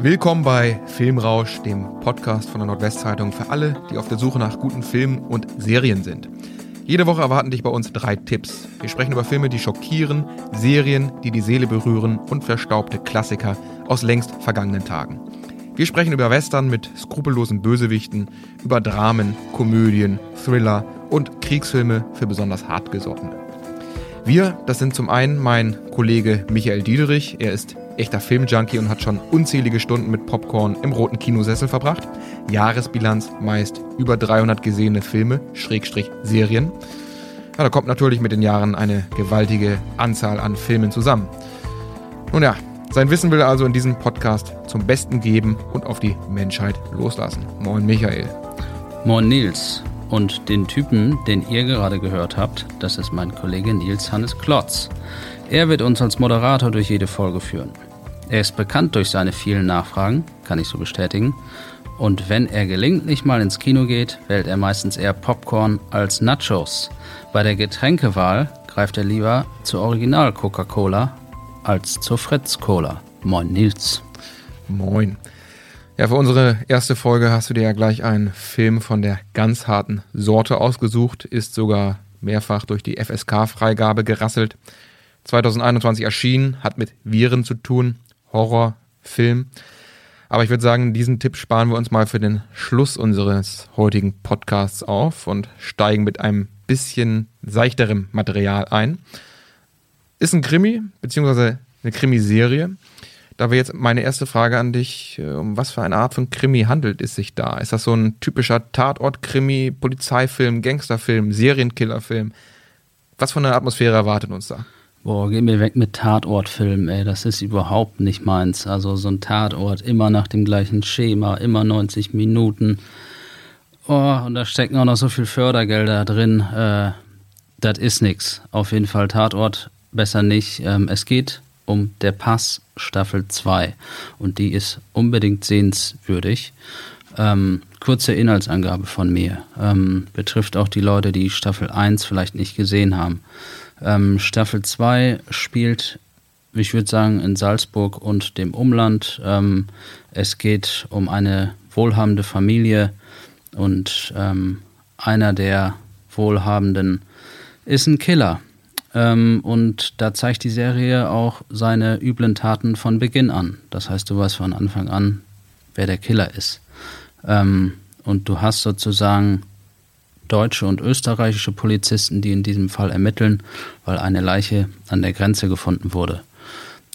Willkommen bei Filmrausch, dem Podcast von der Nordwestzeitung für alle, die auf der Suche nach guten Filmen und Serien sind. Jede Woche erwarten dich bei uns drei Tipps. Wir sprechen über Filme, die schockieren, Serien, die die Seele berühren und verstaubte Klassiker aus längst vergangenen Tagen. Wir sprechen über Western mit skrupellosen Bösewichten, über Dramen, Komödien, Thriller und Kriegsfilme für besonders hartgesottene. Wir, das sind zum einen mein Kollege Michael Diederich, er ist echter Filmjunkie und hat schon unzählige Stunden mit Popcorn im roten Kinosessel verbracht. Jahresbilanz meist über 300 gesehene Filme, Schrägstrich Serien. Ja, da kommt natürlich mit den Jahren eine gewaltige Anzahl an Filmen zusammen. Nun ja, sein Wissen will er also in diesem Podcast zum Besten geben und auf die Menschheit loslassen. Moin Michael. Moin Nils. Und den Typen, den ihr gerade gehört habt, das ist mein Kollege Nils Hannes Klotz. Er wird uns als Moderator durch jede Folge führen. Er ist bekannt durch seine vielen Nachfragen, kann ich so bestätigen. Und wenn er gelegentlich mal ins Kino geht, wählt er meistens eher Popcorn als Nachos. Bei der Getränkewahl greift er lieber zur Original Coca-Cola als zur Fritz Cola. Moin Nils. Moin. Ja, für unsere erste Folge hast du dir ja gleich einen Film von der ganz harten Sorte ausgesucht, ist sogar mehrfach durch die FSK-Freigabe gerasselt. 2021 erschienen, hat mit Viren zu tun, Horrorfilm. Aber ich würde sagen, diesen Tipp sparen wir uns mal für den Schluss unseres heutigen Podcasts auf und steigen mit einem bisschen seichterem Material ein. Ist ein Krimi, beziehungsweise eine Krimiserie. Da wäre jetzt meine erste Frage an dich, äh, um was für eine Art von Krimi handelt es sich da? Ist das so ein typischer Tatort-Krimi, Polizeifilm, Gangsterfilm, Serienkillerfilm? Was für eine Atmosphäre erwartet uns da? Boah, geh mir weg mit Tatortfilmen, ey. Das ist überhaupt nicht meins. Also so ein Tatort, immer nach dem gleichen Schema, immer 90 Minuten. Oh, und da stecken auch noch so viel Fördergelder drin. Äh, das ist nix. Auf jeden Fall Tatort besser nicht. Ähm, es geht um Der Pass Staffel 2 und die ist unbedingt sehenswürdig. Ähm, kurze Inhaltsangabe von mir. Ähm, betrifft auch die Leute, die Staffel 1 vielleicht nicht gesehen haben. Ähm, Staffel 2 spielt, ich würde sagen, in Salzburg und dem Umland. Ähm, es geht um eine wohlhabende Familie und ähm, einer der Wohlhabenden ist ein Killer. Ähm, und da zeigt die Serie auch seine üblen Taten von Beginn an. Das heißt, du weißt von Anfang an, wer der Killer ist. Ähm, und du hast sozusagen deutsche und österreichische Polizisten, die in diesem Fall ermitteln, weil eine Leiche an der Grenze gefunden wurde.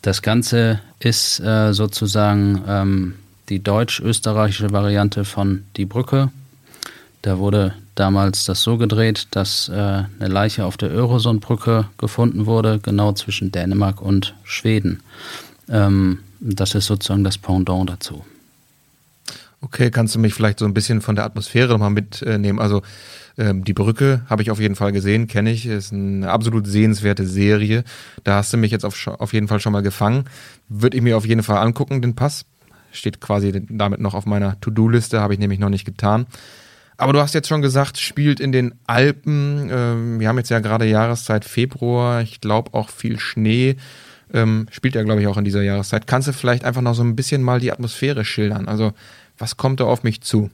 Das Ganze ist äh, sozusagen ähm, die deutsch-österreichische Variante von Die Brücke. Da wurde damals das so gedreht, dass äh, eine Leiche auf der Öresundbrücke gefunden wurde, genau zwischen Dänemark und Schweden. Ähm, das ist sozusagen das Pendant dazu. Okay, kannst du mich vielleicht so ein bisschen von der Atmosphäre nochmal mitnehmen? Also ähm, die Brücke habe ich auf jeden Fall gesehen, kenne ich, ist eine absolut sehenswerte Serie. Da hast du mich jetzt auf, auf jeden Fall schon mal gefangen. Würde ich mir auf jeden Fall angucken, den Pass. Steht quasi damit noch auf meiner To-Do-Liste, habe ich nämlich noch nicht getan. Aber du hast jetzt schon gesagt, spielt in den Alpen. Ähm, wir haben jetzt ja gerade Jahreszeit Februar. Ich glaube auch viel Schnee. Ähm, spielt ja, glaube ich, auch in dieser Jahreszeit. Kannst du vielleicht einfach noch so ein bisschen mal die Atmosphäre schildern? Also, was kommt da auf mich zu?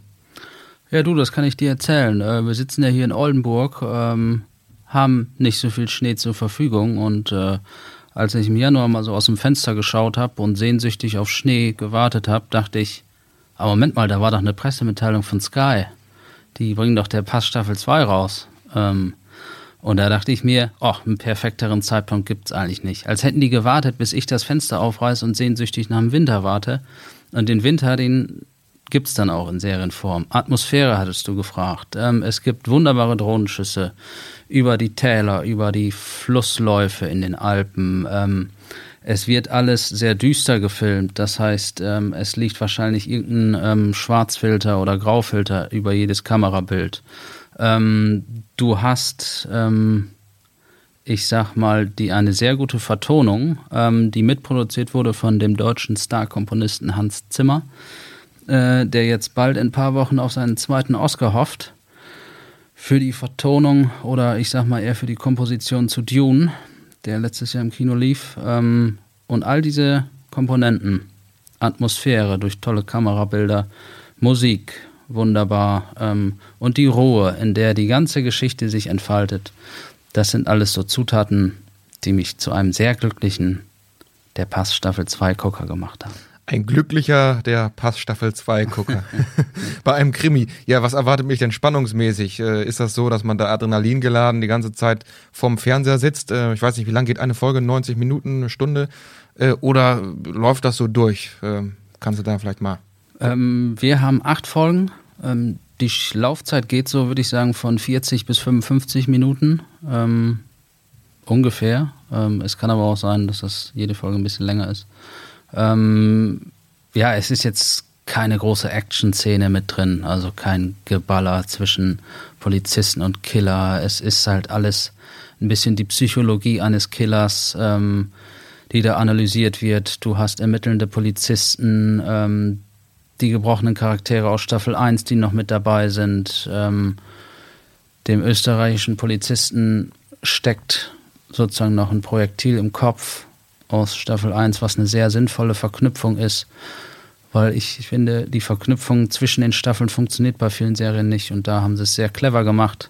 Ja, du, das kann ich dir erzählen. Äh, wir sitzen ja hier in Oldenburg, ähm, haben nicht so viel Schnee zur Verfügung und äh, als ich im Januar mal so aus dem Fenster geschaut habe und sehnsüchtig auf Schnee gewartet habe, dachte ich, aber Moment mal, da war doch eine Pressemitteilung von Sky die bringen doch der Pass Staffel 2 raus. Ähm, und da dachte ich mir, ach, einen perfekteren Zeitpunkt gibt es eigentlich nicht. Als hätten die gewartet, bis ich das Fenster aufreiße und sehnsüchtig nach dem Winter warte. Und den Winter, den gibt es dann auch in Serienform. Atmosphäre hattest du gefragt. Ähm, es gibt wunderbare Drohnenschüsse über die Täler, über die Flussläufe in den Alpen. Ähm, es wird alles sehr düster gefilmt. Das heißt, ähm, es liegt wahrscheinlich irgendein ähm, Schwarzfilter oder Graufilter über jedes Kamerabild. Ähm, du hast, ähm, ich sag mal, die eine sehr gute Vertonung, ähm, die mitproduziert wurde von dem deutschen Star-Komponisten Hans Zimmer, äh, der jetzt bald in ein paar Wochen auf seinen zweiten Oscar hofft. Für die Vertonung oder ich sag mal eher für die Komposition zu Dune, der letztes Jahr im Kino lief. Ähm, und all diese Komponenten. Atmosphäre durch tolle Kamerabilder, Musik, wunderbar ähm, und die Ruhe, in der die ganze Geschichte sich entfaltet. Das sind alles so Zutaten, die mich zu einem sehr glücklichen der Pass Staffel 2 Gucker gemacht haben. Ein glücklicher der Pass Staffel 2 Gucker. Bei einem Krimi. Ja, was erwartet mich denn spannungsmäßig? Äh, ist das so, dass man da Adrenalin geladen die ganze Zeit vorm Fernseher sitzt? Äh, ich weiß nicht, wie lange geht eine Folge? 90 Minuten, eine Stunde? Äh, oder läuft das so durch? Ähm, kannst du da vielleicht mal? Ähm, wir haben acht Folgen. Ähm, die Laufzeit geht so, würde ich sagen, von 40 bis 55 Minuten. Ähm, ungefähr. Ähm, es kann aber auch sein, dass das jede Folge ein bisschen länger ist. Ähm, ja, es ist jetzt keine große Action-Szene mit drin, also kein Geballer zwischen Polizisten und Killer. Es ist halt alles ein bisschen die Psychologie eines Killers. Ähm, die da analysiert wird. Du hast ermittelnde Polizisten, ähm, die gebrochenen Charaktere aus Staffel 1, die noch mit dabei sind. Ähm, dem österreichischen Polizisten steckt sozusagen noch ein Projektil im Kopf aus Staffel 1, was eine sehr sinnvolle Verknüpfung ist, weil ich finde, die Verknüpfung zwischen den Staffeln funktioniert bei vielen Serien nicht und da haben sie es sehr clever gemacht.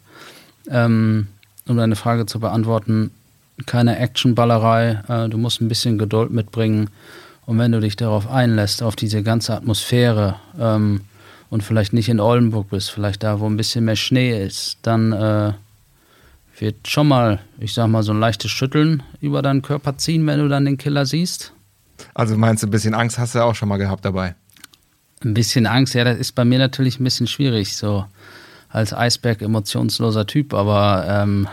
Ähm, um deine Frage zu beantworten, keine Actionballerei, äh, du musst ein bisschen Geduld mitbringen. Und wenn du dich darauf einlässt, auf diese ganze Atmosphäre ähm, und vielleicht nicht in Oldenburg bist, vielleicht da, wo ein bisschen mehr Schnee ist, dann äh, wird schon mal, ich sag mal, so ein leichtes Schütteln über deinen Körper ziehen, wenn du dann den Killer siehst. Also meinst du, ein bisschen Angst hast du auch schon mal gehabt dabei? Ein bisschen Angst, ja, das ist bei mir natürlich ein bisschen schwierig, so als Eisberg emotionsloser Typ, aber ähm,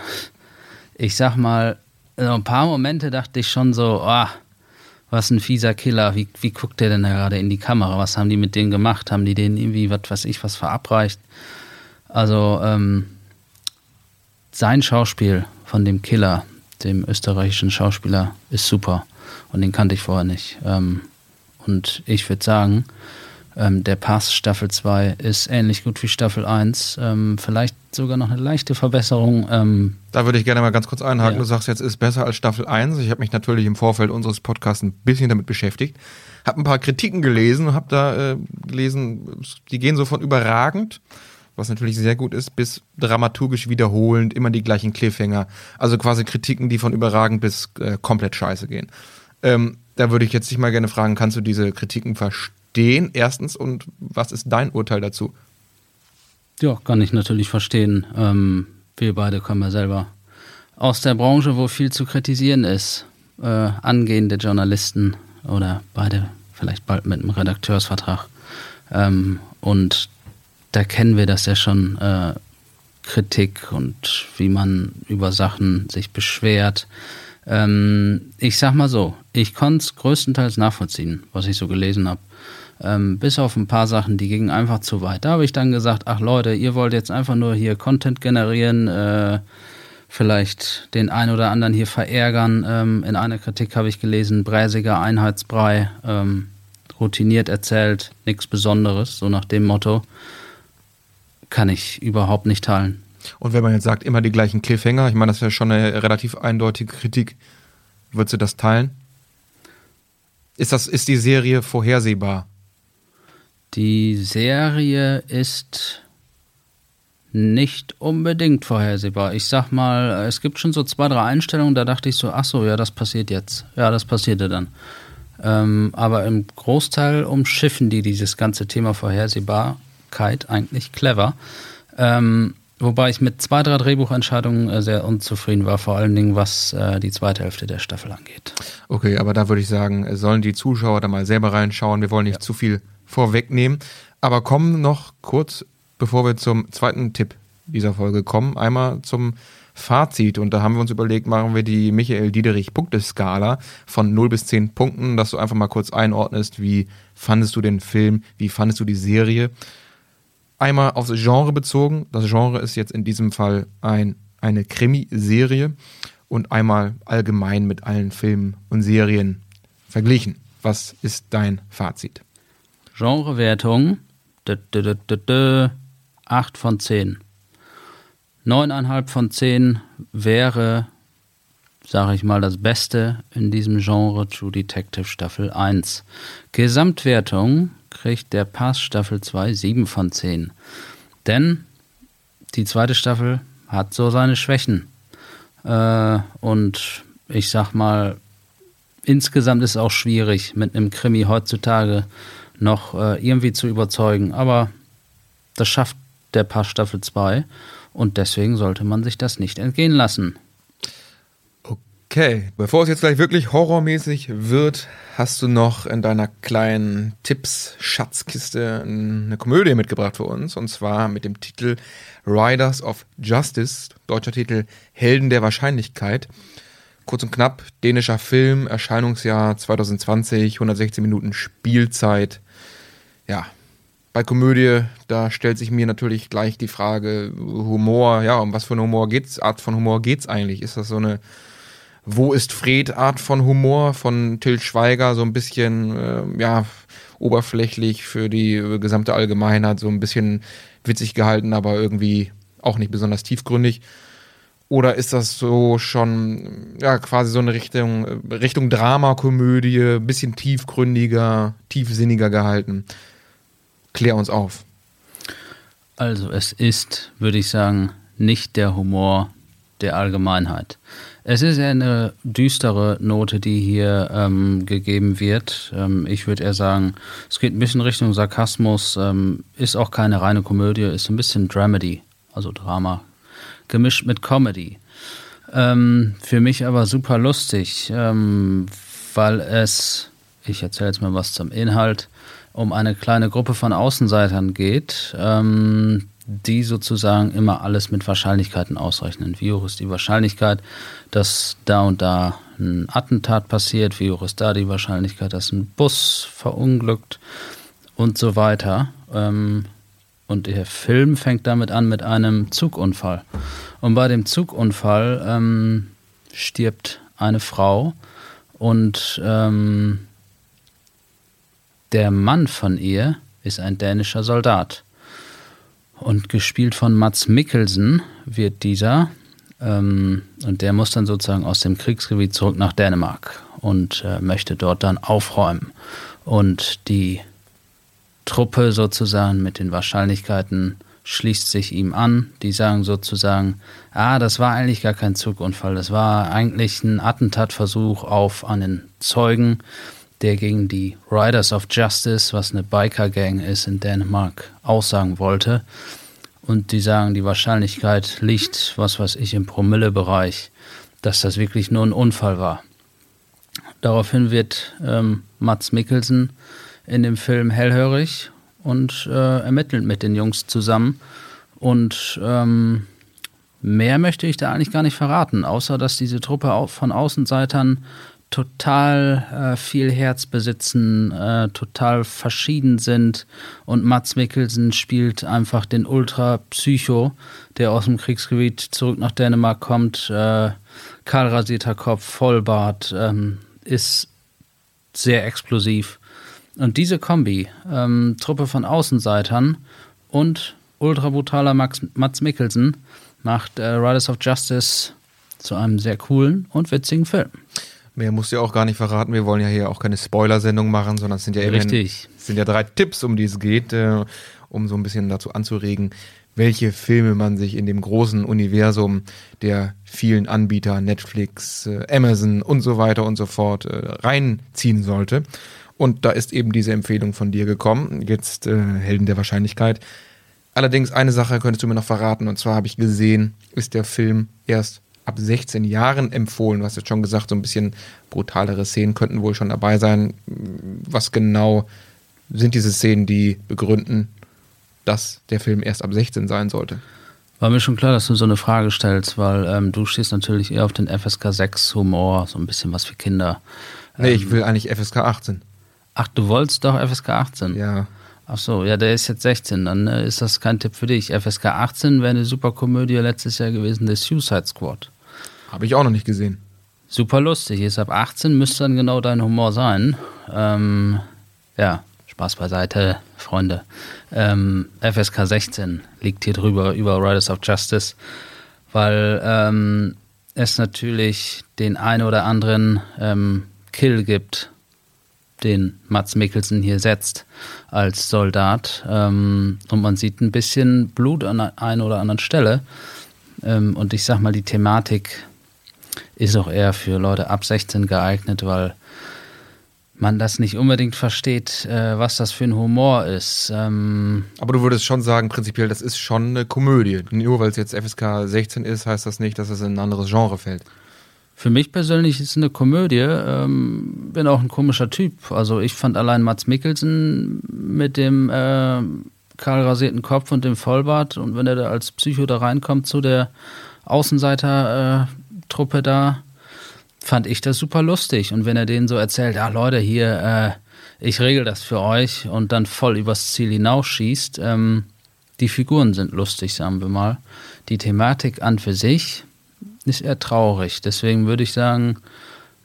ich sag mal, also ein paar Momente dachte ich schon so, oh, was ein fieser Killer, wie, wie guckt der denn da gerade in die Kamera? Was haben die mit denen gemacht? Haben die denen irgendwie, was weiß ich, was verabreicht? Also, ähm, sein Schauspiel von dem Killer, dem österreichischen Schauspieler, ist super. Und den kannte ich vorher nicht. Ähm, und ich würde sagen, ähm, der Pass Staffel 2 ist ähnlich gut wie Staffel 1. Ähm, vielleicht sogar noch eine leichte Verbesserung. Da würde ich gerne mal ganz kurz einhaken. Ja. Du sagst jetzt, ist besser als Staffel 1. Ich habe mich natürlich im Vorfeld unseres Podcasts ein bisschen damit beschäftigt. Habe ein paar Kritiken gelesen, habe da äh, gelesen, die gehen so von überragend, was natürlich sehr gut ist, bis dramaturgisch wiederholend, immer die gleichen Cliffhanger. Also quasi Kritiken, die von überragend bis äh, komplett scheiße gehen. Ähm, da würde ich jetzt dich mal gerne fragen, kannst du diese Kritiken verstehen? erstens, und was ist dein Urteil dazu? Ja, kann ich natürlich verstehen. Ähm, wir beide kommen ja selber aus der Branche, wo viel zu kritisieren ist. Äh, angehende Journalisten oder beide vielleicht bald mit einem Redakteursvertrag. Ähm, und da kennen wir das ja schon, äh, Kritik und wie man über Sachen sich beschwert. Ähm, ich sag mal so, ich konnte es größtenteils nachvollziehen, was ich so gelesen habe. Ähm, bis auf ein paar Sachen, die gingen einfach zu weit. Da habe ich dann gesagt, ach Leute, ihr wollt jetzt einfach nur hier Content generieren, äh, vielleicht den einen oder anderen hier verärgern. Ähm, in einer Kritik habe ich gelesen, bräsiger Einheitsbrei, ähm, routiniert erzählt, nichts Besonderes, so nach dem Motto. Kann ich überhaupt nicht teilen. Und wenn man jetzt sagt, immer die gleichen Cliffhanger, ich meine, das ist ja schon eine relativ eindeutige Kritik, würdest du das teilen? Ist, das, ist die Serie vorhersehbar? Die Serie ist nicht unbedingt vorhersehbar. Ich sag mal, es gibt schon so zwei, drei Einstellungen, da dachte ich so, ach so, ja, das passiert jetzt. Ja, das passierte dann. Ähm, aber im Großteil umschiffen die dieses ganze Thema Vorhersehbarkeit eigentlich clever. Ähm, wobei ich mit zwei, drei Drehbuchentscheidungen äh, sehr unzufrieden war, vor allen Dingen was äh, die zweite Hälfte der Staffel angeht. Okay, aber da würde ich sagen, sollen die Zuschauer da mal selber reinschauen. Wir wollen nicht ja. zu viel vorwegnehmen. Aber kommen noch kurz, bevor wir zum zweiten Tipp dieser Folge kommen, einmal zum Fazit. Und da haben wir uns überlegt, machen wir die Michael Diederich Punkteskala von 0 bis 10 Punkten, dass du einfach mal kurz einordnest, wie fandest du den Film, wie fandest du die Serie. Einmal aufs Genre bezogen. Das Genre ist jetzt in diesem Fall ein, eine Krimiserie und einmal allgemein mit allen Filmen und Serien verglichen. Was ist dein Fazit? Genrewertung 8 von 10. 9,5 von 10 wäre sage ich mal, das Beste in diesem Genre True Detective Staffel 1. Gesamtwertung kriegt der Pass Staffel 2 7 von 10. Denn die zweite Staffel hat so seine Schwächen. Äh, und ich sag mal, insgesamt ist es auch schwierig, mit einem Krimi heutzutage noch äh, irgendwie zu überzeugen. Aber das schafft der Pass Staffel 2 und deswegen sollte man sich das nicht entgehen lassen. Okay, bevor es jetzt gleich wirklich horrormäßig wird, hast du noch in deiner kleinen Tipps-Schatzkiste eine Komödie mitgebracht für uns. Und zwar mit dem Titel Riders of Justice, deutscher Titel Helden der Wahrscheinlichkeit. Kurz und knapp, dänischer Film, Erscheinungsjahr 2020, 116 Minuten Spielzeit. Ja, bei Komödie, da stellt sich mir natürlich gleich die Frage, Humor, ja, um was für einen Humor geht's, Art von Humor geht's eigentlich? Ist das so eine wo ist Fred Art von Humor von Till Schweiger, so ein bisschen, äh, ja, oberflächlich für die gesamte Allgemeinheit, so ein bisschen witzig gehalten, aber irgendwie auch nicht besonders tiefgründig. Oder ist das so schon, ja, quasi so eine Richtung, Richtung Dramakomödie, bisschen tiefgründiger, tiefsinniger gehalten? Klär uns auf. Also, es ist, würde ich sagen, nicht der Humor der Allgemeinheit. Es ist eher eine düstere Note, die hier ähm, gegeben wird. Ähm, ich würde eher sagen, es geht ein bisschen Richtung Sarkasmus, ähm, ist auch keine reine Komödie, ist ein bisschen Dramedy, also Drama, gemischt mit Comedy. Ähm, für mich aber super lustig, ähm, weil es, ich erzähle jetzt mal was zum Inhalt, um eine kleine Gruppe von Außenseitern geht, ähm, die sozusagen immer alles mit Wahrscheinlichkeiten ausrechnen. Wie hoch ist die Wahrscheinlichkeit, dass da und da ein Attentat passiert? Wie hoch ist da die Wahrscheinlichkeit, dass ein Bus verunglückt? Und so weiter. Ähm, und der Film fängt damit an mit einem Zugunfall. Und bei dem Zugunfall ähm, stirbt eine Frau und ähm, der Mann von ihr ist ein dänischer Soldat. Und gespielt von Mats Mikkelsen wird dieser. Ähm, und der muss dann sozusagen aus dem Kriegsgebiet zurück nach Dänemark und äh, möchte dort dann aufräumen. Und die Truppe sozusagen mit den Wahrscheinlichkeiten schließt sich ihm an. Die sagen sozusagen, ah, das war eigentlich gar kein Zugunfall, das war eigentlich ein Attentatversuch auf einen Zeugen, der gegen die Riders of Justice, was eine Biker-Gang ist in Dänemark, aussagen wollte. Und die sagen, die Wahrscheinlichkeit liegt, was weiß ich, im Promille-Bereich, dass das wirklich nur ein Unfall war. Daraufhin wird ähm, Mats Mikkelsen in dem Film hellhörig und äh, ermittelt mit den Jungs zusammen. Und ähm, mehr möchte ich da eigentlich gar nicht verraten, außer dass diese Truppe von Außenseitern total äh, viel Herz besitzen, äh, total verschieden sind. Und Mats Mikkelsen spielt einfach den Ultra-Psycho, der aus dem Kriegsgebiet zurück nach Dänemark kommt. Äh, kahlrasierter Kopf, Vollbart, ähm, ist sehr explosiv. Und diese Kombi, ähm, Truppe von Außenseitern und ultra brutaler Mats Mikkelsen, macht äh, Riders of Justice zu einem sehr coolen und witzigen Film. Mehr musst du ja auch gar nicht verraten. Wir wollen ja hier auch keine Spoiler-Sendung machen, sondern es sind ja Richtig. sind ja drei Tipps, um die es geht, äh, um so ein bisschen dazu anzuregen, welche Filme man sich in dem großen Universum der vielen Anbieter, Netflix, äh, Amazon und so weiter und so fort, äh, reinziehen sollte. Und da ist eben diese Empfehlung von dir gekommen. Jetzt äh, Helden der Wahrscheinlichkeit. Allerdings eine Sache könntest du mir noch verraten. Und zwar habe ich gesehen, ist der Film erst ab 16 Jahren empfohlen. Du hast jetzt schon gesagt, so ein bisschen brutalere Szenen könnten wohl schon dabei sein. Was genau sind diese Szenen, die begründen, dass der Film erst ab 16 sein sollte? War mir schon klar, dass du so eine Frage stellst, weil ähm, du stehst natürlich eher auf den FSK 6 Humor, so ein bisschen was für Kinder. Nee, ähm, ich will eigentlich FSK 18. Ach, du wolltest doch FSK 18? Ja. Ach so, ja, der ist jetzt 16, dann äh, ist das kein Tipp für dich. FSK 18 wäre eine super Komödie letztes Jahr gewesen, The Suicide Squad. Habe ich auch noch nicht gesehen. Super lustig. Ist ab 18 müsste dann genau dein Humor sein. Ähm, ja, Spaß beiseite, Freunde. Ähm, FSK 16 liegt hier drüber über Riders of Justice, weil ähm, es natürlich den ein oder anderen ähm, Kill gibt, den Mats Mikkelsen hier setzt als Soldat. Ähm, und man sieht ein bisschen Blut an der einen oder anderen Stelle. Ähm, und ich sag mal, die Thematik ist auch eher für Leute ab 16 geeignet, weil man das nicht unbedingt versteht, äh, was das für ein Humor ist. Ähm Aber du würdest schon sagen, prinzipiell, das ist schon eine Komödie. Nur weil es jetzt FSK 16 ist, heißt das nicht, dass es in ein anderes Genre fällt. Für mich persönlich ist es eine Komödie. Ähm, bin auch ein komischer Typ. Also ich fand allein Mats Mikkelsen mit dem äh, kahl rasierten Kopf und dem Vollbart und wenn er da als Psycho da reinkommt zu der Außenseiter-Truppe äh, da, fand ich das super lustig. Und wenn er denen so erzählt, ja Leute, hier, äh, ich regel das für euch und dann voll übers Ziel hinausschießt, ähm, die Figuren sind lustig, sagen wir mal. Die Thematik an für sich ist eher traurig. Deswegen würde ich sagen,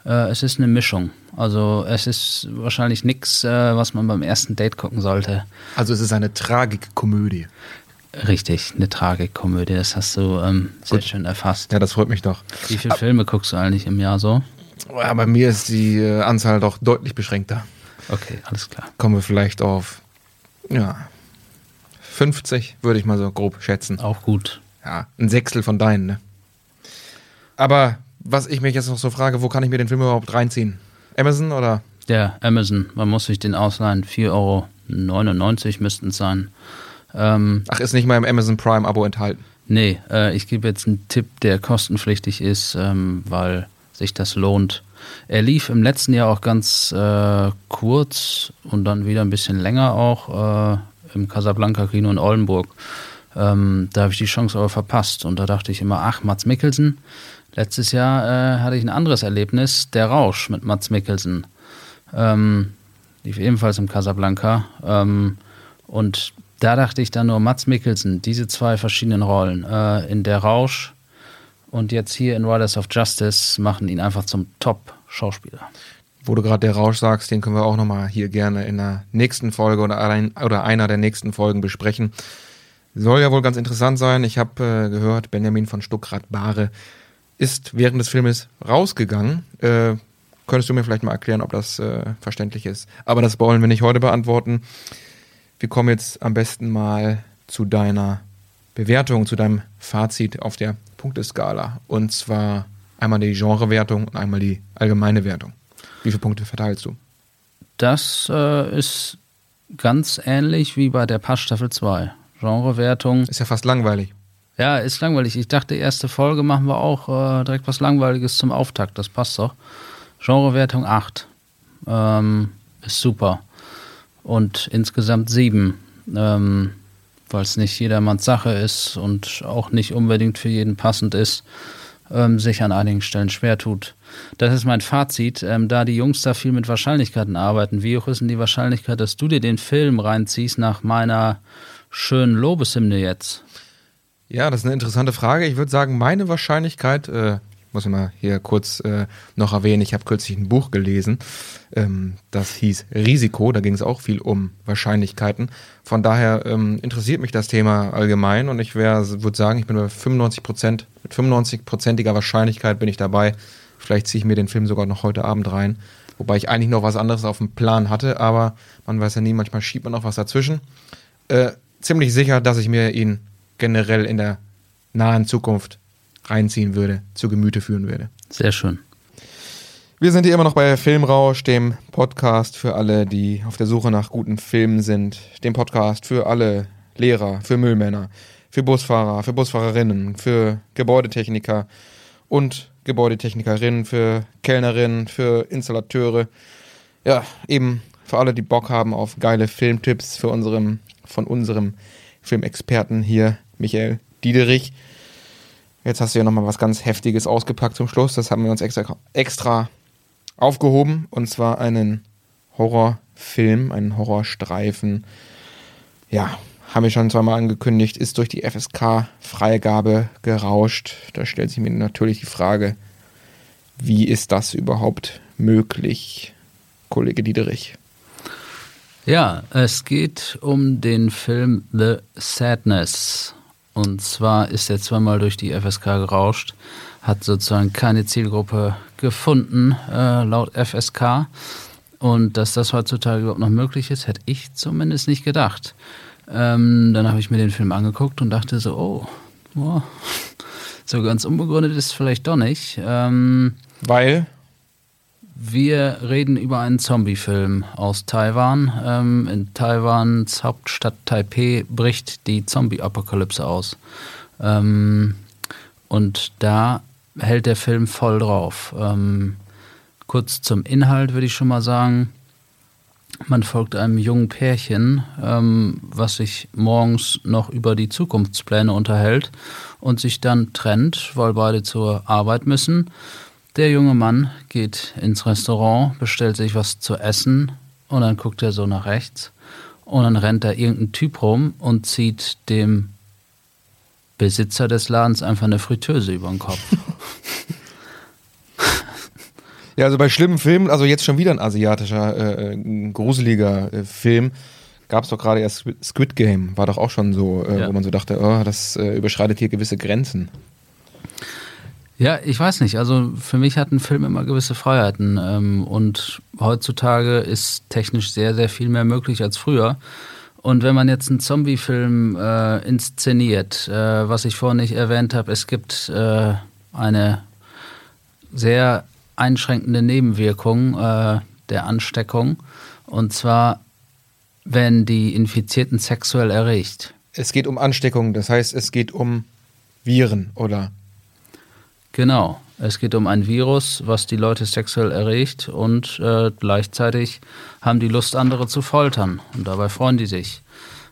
äh, es ist eine Mischung. Also es ist wahrscheinlich nichts, äh, was man beim ersten Date gucken sollte. Also es ist eine Tragikkomödie. Richtig, eine Tragikkomödie. Das hast du ähm, sehr Gut. schön erfasst. Ja, das freut mich doch. Wie viele Ab Filme guckst du eigentlich im Jahr so? Ja, bei mir ist die äh, Anzahl doch deutlich beschränkter. Okay, alles klar. Kommen wir vielleicht auf ja, 50, würde ich mal so grob schätzen. Auch gut. Ja, ein Sechstel von deinen, ne? Aber was ich mich jetzt noch so frage, wo kann ich mir den Film überhaupt reinziehen? Amazon oder? Ja, Amazon. Man muss sich den ausleihen. 4,99 Euro müssten es sein. Ähm, Ach, ist nicht mal im Amazon Prime-Abo enthalten? Nee, äh, ich gebe jetzt einen Tipp, der kostenpflichtig ist, ähm, weil sich das lohnt. Er lief im letzten Jahr auch ganz äh, kurz und dann wieder ein bisschen länger auch äh, im Casablanca Kino in Oldenburg. Ähm, da habe ich die Chance aber verpasst und da dachte ich immer, ach, Mats Mikkelsen. Letztes Jahr äh, hatte ich ein anderes Erlebnis, Der Rausch mit Mats Mikkelsen. Ähm, lief ebenfalls im Casablanca. Ähm, und da dachte ich dann nur, Mats Mikkelsen, diese zwei verschiedenen Rollen, äh, in Der Rausch und jetzt hier in Riders of Justice, machen ihn einfach zum Top-Schauspieler. Wo du gerade Der Rausch sagst, den können wir auch nochmal hier gerne in der nächsten Folge oder, ein, oder einer der nächsten Folgen besprechen. Soll ja wohl ganz interessant sein. Ich habe äh, gehört, Benjamin von Stuckrad-Bahre ist während des Filmes rausgegangen. Äh, könntest du mir vielleicht mal erklären, ob das äh, verständlich ist? Aber das wollen wir nicht heute beantworten. Wir kommen jetzt am besten mal zu deiner Bewertung, zu deinem Fazit auf der Punkteskala. Und zwar einmal die Genrewertung und einmal die allgemeine Wertung. Wie viele Punkte verteilst du? Das äh, ist ganz ähnlich wie bei der Pass Staffel 2. Genrewertung. Ist ja fast langweilig. Ja, ist langweilig. Ich dachte, erste Folge machen wir auch äh, direkt was Langweiliges zum Auftakt. Das passt doch. Genrewertung 8. Ähm, ist super und insgesamt sieben, ähm, weil es nicht jedermanns Sache ist und auch nicht unbedingt für jeden passend ist, ähm, sich an einigen Stellen schwer tut. Das ist mein Fazit, ähm, da die Jungs da viel mit Wahrscheinlichkeiten arbeiten. Wie hoch ist denn die Wahrscheinlichkeit, dass du dir den Film reinziehst nach meiner schönen Lobeshymne jetzt? Ja, das ist eine interessante Frage. Ich würde sagen, meine Wahrscheinlichkeit, äh, muss ich mal hier kurz äh, noch erwähnen, ich habe kürzlich ein Buch gelesen, ähm, das hieß Risiko, da ging es auch viel um Wahrscheinlichkeiten. Von daher ähm, interessiert mich das Thema allgemein und ich würde sagen, ich bin bei 95 Prozent, mit 95-prozentiger Wahrscheinlichkeit bin ich dabei. Vielleicht ziehe ich mir den Film sogar noch heute Abend rein. Wobei ich eigentlich noch was anderes auf dem Plan hatte, aber man weiß ja nie, manchmal schiebt man noch was dazwischen. Äh, ziemlich sicher, dass ich mir ihn generell in der nahen Zukunft reinziehen würde, zu Gemüte führen würde. Sehr schön. Wir sind hier immer noch bei Filmrausch, dem Podcast für alle, die auf der Suche nach guten Filmen sind. Dem Podcast für alle Lehrer, für Müllmänner, für Busfahrer, für Busfahrerinnen, für Gebäudetechniker und Gebäudetechnikerinnen, für Kellnerinnen, für Installateure. Ja, eben für alle, die Bock haben auf geile Filmtipps für unserem, von unserem Filmexperten hier, Michael Diederich. Jetzt hast du ja nochmal was ganz Heftiges ausgepackt zum Schluss. Das haben wir uns extra, extra aufgehoben. Und zwar einen Horrorfilm, einen Horrorstreifen. Ja, haben wir schon zweimal angekündigt, ist durch die FSK-Freigabe gerauscht. Da stellt sich mir natürlich die Frage, wie ist das überhaupt möglich, Kollege Diederich? Ja, es geht um den Film The Sadness Und zwar ist er zweimal durch die FSK gerauscht, hat sozusagen keine Zielgruppe gefunden, äh, laut FSK. Und dass das heutzutage überhaupt noch möglich ist, hätte ich zumindest nicht gedacht. Ähm, dann habe ich mir den Film angeguckt und dachte so, oh, oh so ganz unbegründet ist es vielleicht doch nicht. Ähm, Weil? Wir reden über einen Zombie-Film aus Taiwan. Ähm, in Taiwans Hauptstadt Taipei bricht die Zombie-Apokalypse aus. Ähm, und da hält der Film voll drauf. Ähm, kurz zum Inhalt würde ich schon mal sagen. Man folgt einem jungen Pärchen, ähm, was sich morgens noch über die Zukunftspläne unterhält und sich dann trennt, weil beide zur Arbeit müssen. Der junge Mann geht ins Restaurant, bestellt sich was zu essen und dann guckt er so nach rechts und dann rennt da irgendein Typ rum und zieht dem Besitzer des Ladens einfach eine Fritteuse über den Kopf. Ja, also bei schlimmen Filmen, also jetzt schon wieder ein asiatischer, äh, ein gruseliger äh, Film, gab es doch gerade erst Squid Game, war doch auch schon so, äh, ja. wo man so dachte, oh, das äh, überschreitet hier gewisse Grenzen. Ja, ich weiß nicht. Also für mich hat ein Film immer gewisse Freiheiten. Ähm, und heutzutage ist technisch sehr, sehr viel mehr möglich als früher. Und wenn man jetzt einen Zombie-Film äh, inszeniert, äh, was ich vorhin nicht erwähnt habe, es gibt äh, eine sehr einschränkende Nebenwirkung äh, der Ansteckung. Und zwar, wenn die Infizierten sexuell erregt. Es geht um Ansteckung, das heißt, es geht um Viren, oder? Genau. Es geht um ein Virus, was die Leute sexuell erregt und äh, gleichzeitig haben die Lust, andere zu foltern. Und dabei freuen die sich.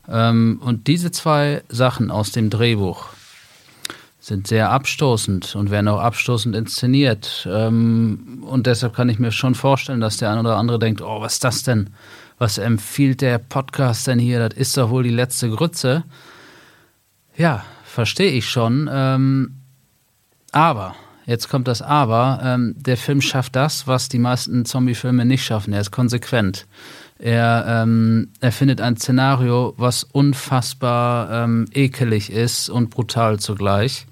Ähm, und diese zwei Sachen aus dem Drehbuch, sind sehr abstoßend und werden auch abstoßend inszeniert. Ähm, und deshalb kann ich mir schon vorstellen, dass der eine oder andere denkt, oh, was ist das denn? Was empfiehlt der Podcast denn hier? Das ist doch wohl die letzte Grütze. Ja, verstehe ich schon. Ähm, aber, jetzt kommt das Aber, ähm, der Film schafft das, was die meisten Zombie-Filme nicht schaffen. Er ist konsequent. Er, ähm, er findet ein Szenario, was unfassbar ähm, ekelig ist und brutal zugleich.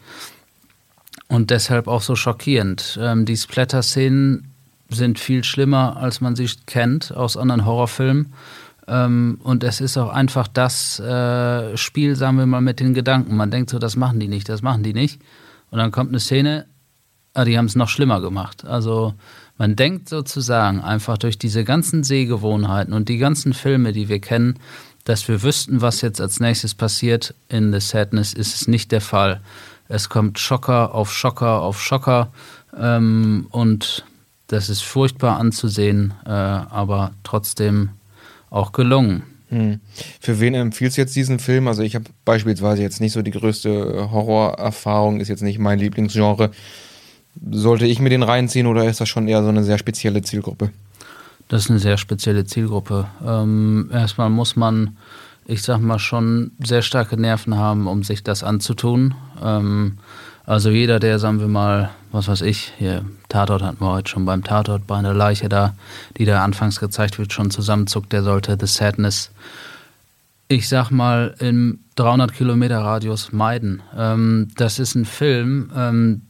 Und deshalb auch so schockierend. Ähm, die Splatter-Szenen sind viel schlimmer, als man sie kennt aus anderen Horrorfilmen. Ähm, und es ist auch einfach das äh, Spiel, sagen wir mal, mit den Gedanken. Man denkt so, das machen die nicht, das machen die nicht. Und dann kommt eine Szene, ah, die haben es noch schlimmer gemacht. Also man denkt sozusagen einfach durch diese ganzen Sehgewohnheiten und die ganzen Filme, die wir kennen, dass wir wüssten, was jetzt als nächstes passiert. In The Sadness ist es nicht der Fall. Es kommt Schocker auf Schocker auf Schocker ähm, und das ist furchtbar anzusehen, äh, aber trotzdem auch gelungen. Hm. Für wen empfiehlst du jetzt diesen Film? Also ich habe beispielsweise jetzt nicht so die größte Horrorerfahrung, ist jetzt nicht mein Lieblingsgenre. Sollte ich mir den reinziehen oder ist das schon eher so eine sehr spezielle Zielgruppe? Das ist eine sehr spezielle Zielgruppe. Ähm, erstmal muss man, ich sag mal, schon sehr starke Nerven haben, um sich das anzutun. Ähm, also jeder, der, sagen wir mal, was weiß ich, hier, Tatort hatten wir heute schon beim Tatort, bei einer Leiche da, die da anfangs gezeigt wird, schon zusammenzuckt, der sollte The Sadness, ich sag mal, im 300 Kilometer Radius meiden. Ähm, das ist ein Film, ähm,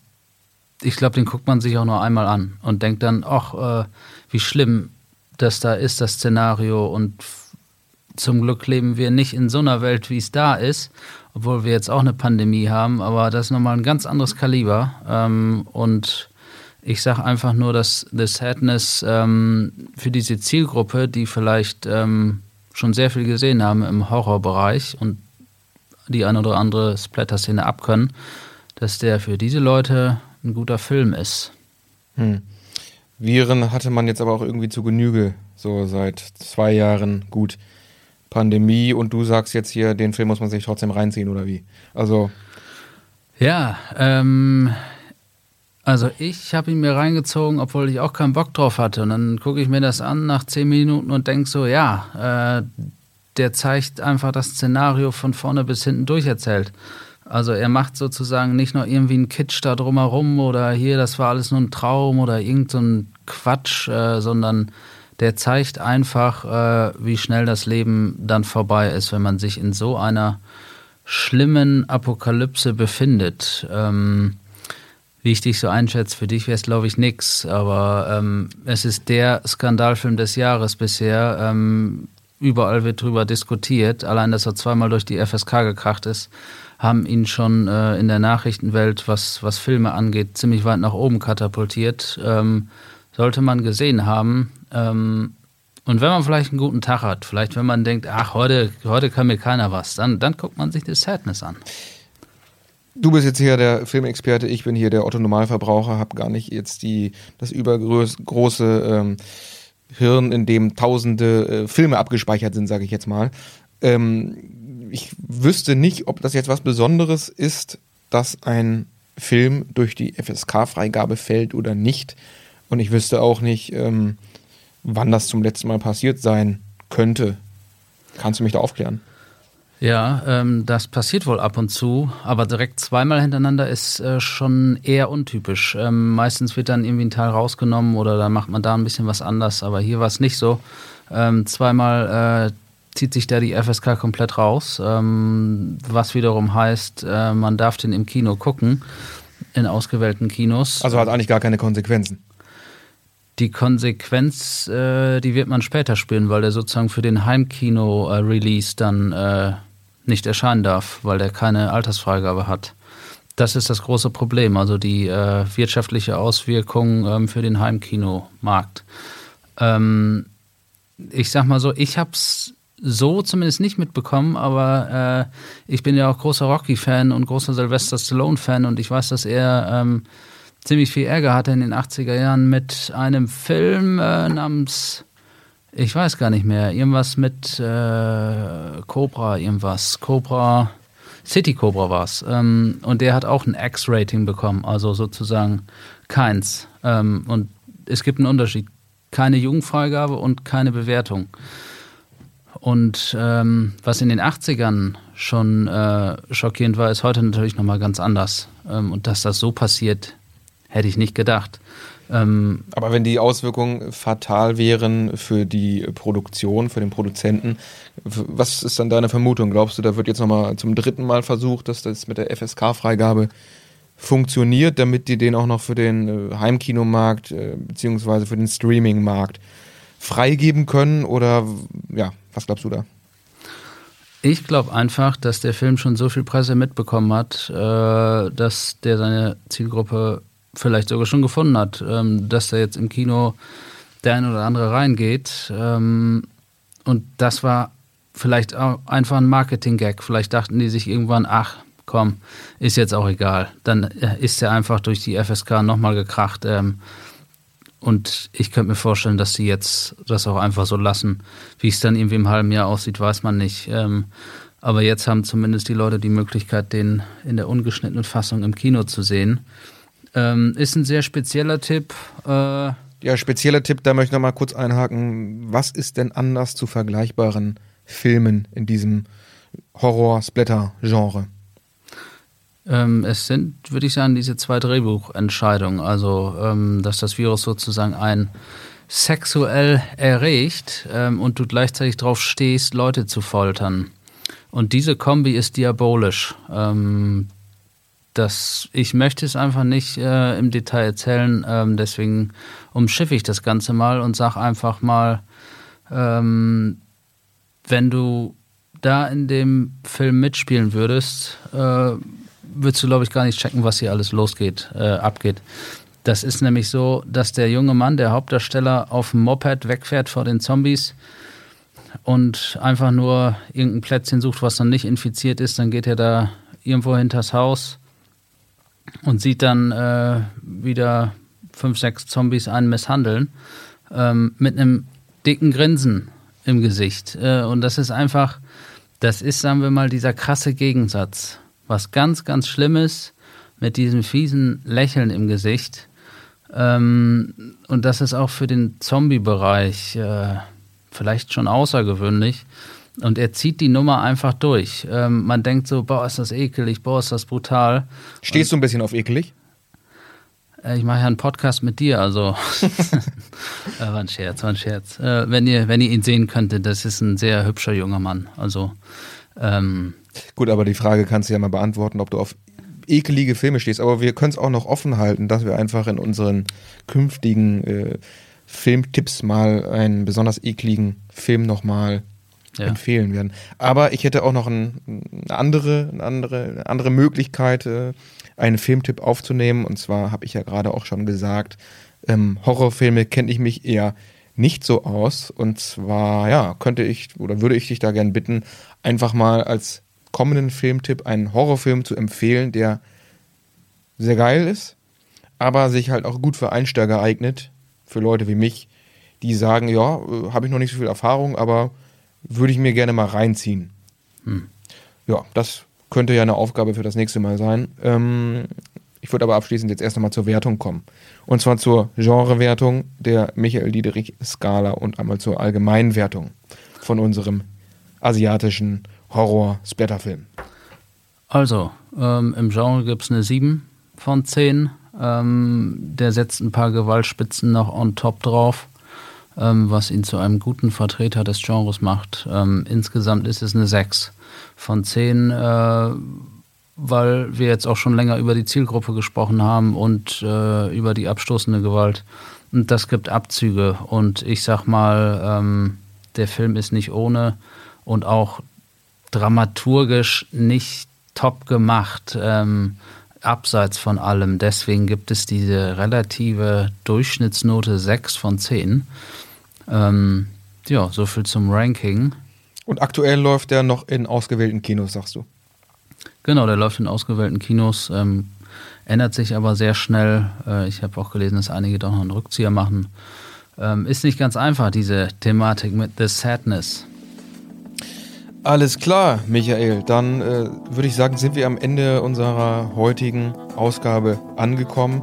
ich glaube, den guckt man sich auch nur einmal an und denkt dann, ach, äh, wie schlimm das da ist, das Szenario. Und zum Glück leben wir nicht in so einer Welt, wie es da ist, obwohl wir jetzt auch eine Pandemie haben, aber das ist nochmal ein ganz anderes Kaliber. Ähm, und ich sage einfach nur, dass The Sadness ähm, für diese Zielgruppe, die vielleicht ähm, schon sehr viel gesehen haben im Horrorbereich und die eine oder andere Splatter-Szene abkönnen, dass der für diese Leute ein guter Film ist. Hm. Viren hatte man jetzt aber auch irgendwie zu Genüge, so seit zwei Jahren gut. Pandemie und du sagst jetzt hier, den Film muss man sich trotzdem reinziehen oder wie? Also. Ja, ähm, also ich habe ihn mir reingezogen, obwohl ich auch keinen Bock drauf hatte. Und dann gucke ich mir das an nach zehn Minuten und denke so, ja, äh, der zeigt einfach das Szenario von vorne bis hinten durcherzählt. Also er macht sozusagen nicht nur irgendwie einen Kitsch da drumherum oder hier, das war alles nur ein Traum oder irgend so ein Quatsch, äh, sondern der zeigt einfach, äh, wie schnell das Leben dann vorbei ist, wenn man sich in so einer schlimmen Apokalypse befindet. Ähm, wie ich dich so einschätze, für dich wäre es, glaube ich, nix. Aber ähm, es ist der Skandalfilm des Jahres bisher. Ähm, überall wird drüber diskutiert. Allein, dass er zweimal durch die FSK gekracht ist, haben ihn schon äh, in der Nachrichtenwelt, was, was Filme angeht, ziemlich weit nach oben katapultiert. Ähm, sollte man gesehen haben. Ähm, und wenn man vielleicht einen guten Tag hat, vielleicht wenn man denkt, ach, heute, heute kann mir keiner was, dann, dann guckt man sich das Sadness an. Du bist jetzt hier der Filmexperte, ich bin hier der Otto-Normalverbraucher, habe gar nicht jetzt die, das übergroße ähm, Hirn, in dem tausende äh, Filme abgespeichert sind, sage ich jetzt mal. Ähm, ich wüsste nicht, ob das jetzt was Besonderes ist, dass ein Film durch die FSK-Freigabe fällt oder nicht. Und ich wüsste auch nicht, ähm, wann das zum letzten Mal passiert sein könnte. Kannst du mich da aufklären? Ja, ähm, das passiert wohl ab und zu, aber direkt zweimal hintereinander ist äh, schon eher untypisch. Ähm, meistens wird dann irgendwie ein Teil rausgenommen oder dann macht man da ein bisschen was anders, aber hier war es nicht so. Ähm, zweimal äh, zieht sich da die FSK komplett raus, ähm, was wiederum heißt, äh, man darf den im Kino gucken, in ausgewählten Kinos. Also hat eigentlich gar keine Konsequenzen. Die Konsequenz, äh, die wird man später spüren, weil der sozusagen für den Heimkino-Release dann äh, nicht erscheinen darf, weil der keine Altersfreigabe hat. Das ist das große Problem, also die äh, wirtschaftliche Auswirkung ähm, für den Heimkinomarkt. Ähm, ich sag mal so, ich hab's so zumindest nicht mitbekommen, aber äh, ich bin ja auch großer Rocky-Fan und großer Sylvester Stallone-Fan und ich weiß, dass er ähm, ziemlich viel Ärger hatte in den 80er Jahren mit einem Film äh, namens ich weiß gar nicht mehr, irgendwas mit äh, Cobra, irgendwas. Cobra, City Cobra war es. Ähm, und der hat auch ein X-Rating bekommen, also sozusagen keins. Ähm, und es gibt einen Unterschied. Keine Jugendfreigabe und keine Bewertung. Und ähm, was in den 80ern schon äh, schockierend war, ist heute natürlich nochmal ganz anders. Ähm, und dass das so passiert, hätte ich nicht gedacht. Ähm, Aber wenn die Auswirkungen fatal wären für die Produktion, für den Produzenten, was ist dann deine Vermutung? Glaubst du, da wird jetzt nochmal zum dritten Mal versucht, dass das mit der FSK-Freigabe funktioniert, damit die den auch noch für den äh, Heimkinomarkt äh, beziehungsweise für den Streaming-Markt freigeben können? Oder ja, was glaubst du da? Ich glaube einfach, dass der Film schon so viel Presse mitbekommen hat, äh, dass der seine Zielgruppe vielleicht sogar schon gefunden hat, ähm, dass da jetzt im Kino der ein oder andere reingeht. Ähm, und das war vielleicht auch einfach ein Marketing-Gag. Vielleicht dachten die sich irgendwann, ach komm, ist jetzt auch egal. Dann äh, ist er einfach durch die FSK nochmal gekracht. Ähm, und ich könnte mir vorstellen, dass sie jetzt das auch einfach so lassen. Wie es dann irgendwie im halben Jahr aussieht, weiß man nicht. Ähm, aber jetzt haben zumindest die Leute die Möglichkeit, den in der ungeschnittenen Fassung im Kino zu sehen. Ähm, ist ein sehr spezieller Tipp. Äh, ja, spezieller Tipp, da möchte ich nochmal kurz einhaken. Was ist denn anders zu vergleichbaren Filmen in diesem Horror-Splatter-Genre? Ähm, es sind, würde ich sagen, diese zwei Drehbuchentscheidungen. Also, ähm, dass das Virus sozusagen ein sexuell erregt ähm, und du gleichzeitig drauf stehst, Leute zu foltern. Und diese Kombi ist diabolisch. Ähm, das, ich möchte es einfach nicht äh, im Detail erzählen, ähm, deswegen umschiffe ich das Ganze mal und sage einfach mal, ähm, wenn du da in dem Film mitspielen würdest, äh, würdest du, glaube ich, gar nicht checken, was hier alles losgeht, äh, abgeht. Das ist nämlich so, dass der junge Mann, der Hauptdarsteller, auf dem Moped wegfährt vor den Zombies und einfach nur irgendein Plätzchen sucht, was noch nicht infiziert ist. Dann geht er da irgendwo hinters Haus und sieht dann äh, wieder fünf, sechs Zombies einen misshandeln, ähm, mit einem dicken Grinsen im Gesicht. Äh, und das ist einfach, das ist, sagen wir mal, dieser krasse Gegensatz. Was ganz, ganz Schlimmes mit diesem fiesen Lächeln im Gesicht. Ähm, und das ist auch für den Zombie-Bereich äh, vielleicht schon außergewöhnlich. Und er zieht die Nummer einfach durch. Ähm, man denkt so, boah, ist das ekelig, boah, ist das brutal. Stehst Und, du ein bisschen auf ekelig? Äh, ich mache ja einen Podcast mit dir, also äh, war ein Scherz, war ein Scherz. Äh, wenn ihr, wenn ihr ihn sehen könntet, das ist ein sehr hübscher junger Mann. Also Ähm, Gut, aber die Frage kannst du ja mal beantworten, ob du auf ekelige Filme stehst. Aber wir können es auch noch offen halten, dass wir einfach in unseren künftigen äh, Filmtipps mal einen besonders ekligen Film nochmal Ja. empfehlen werden. Aber ich hätte auch noch ein, eine, andere, eine, andere, eine andere Möglichkeit, äh, einen Filmtipp aufzunehmen. Und zwar habe ich ja gerade auch schon gesagt, ähm, Horrorfilme kenne ich mich eher nicht so aus. Und zwar, ja, könnte ich oder würde ich dich da gerne bitten, einfach mal als kommenden Filmtipp einen Horrorfilm zu empfehlen, der sehr geil ist, aber sich halt auch gut für Einsteiger eignet, für Leute wie mich, die sagen, ja, äh, habe ich noch nicht so viel Erfahrung, aber würde ich mir gerne mal reinziehen. Ja, das könnte ja eine Aufgabe für das nächste Mal sein. Ähm, ich würde aber abschließend jetzt erst nochmal zur Wertung kommen. Und zwar zur Genrewertung der Michael Diederich-Skala und einmal zur Allgemeinwertung von unserem asiatischen Horror-Splatterfilm. Also, ähm, im Genre gibt es eine 7 von 10. Ähm, der setzt ein paar Gewaltspitzen noch on top drauf, was ihn zu einem guten Vertreter des Genres macht. Ähm, insgesamt ist es eine 6 von 10, äh, weil wir jetzt auch schon länger über die Zielgruppe gesprochen haben und äh, über die abstoßende Gewalt. Und das gibt Abzüge. Und ich sag mal, ähm, der Film ist nicht ohne und auch dramaturgisch nicht top gemacht, ähm, abseits von allem. Deswegen gibt es diese relative Durchschnittsnote 6 von 10. Ähm, ja, so viel zum Ranking. Und aktuell läuft der noch in ausgewählten Kinos, sagst du. Genau, der läuft in ausgewählten Kinos, ähm, ändert sich aber sehr schnell. Äh, ich habe auch gelesen, dass einige doch noch einen Rückzieher machen. Ähm, ist nicht ganz einfach, diese Thematik mit The Sadness. Alles klar, Michael. Dann äh, würde ich sagen, sind wir am Ende unserer heutigen Ausgabe angekommen.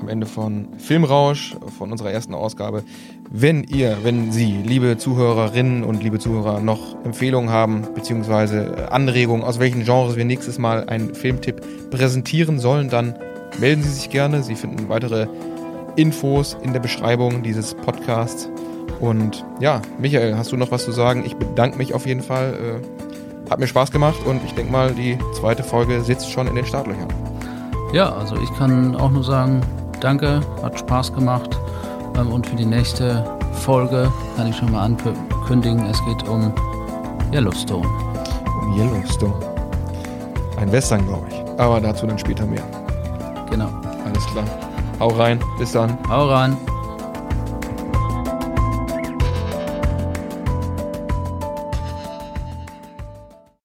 Am Ende von Filmrausch, von unserer ersten Ausgabe. Wenn ihr, wenn Sie, liebe Zuhörerinnen und liebe Zuhörer, noch Empfehlungen haben, beziehungsweise äh, Anregungen, aus welchen Genres wir nächstes Mal einen Filmtipp präsentieren sollen, dann melden Sie sich gerne. Sie finden weitere Infos in der Beschreibung dieses Podcasts. Und ja, Michael, hast du noch was zu sagen? Ich bedanke mich auf jeden Fall. Äh, hat mir Spaß gemacht und ich denke mal, die zweite Folge sitzt schon in den Startlöchern. Ja, also ich kann auch nur sagen, danke, hat Spaß gemacht. Ähm, und für die nächste Folge kann ich schon mal ankündigen, es geht um Yellowstone. Um Yellowstone. Ein Western, glaube ich. Aber dazu dann später mehr. Genau. Alles klar. Hau rein. Bis dann. Hau rein.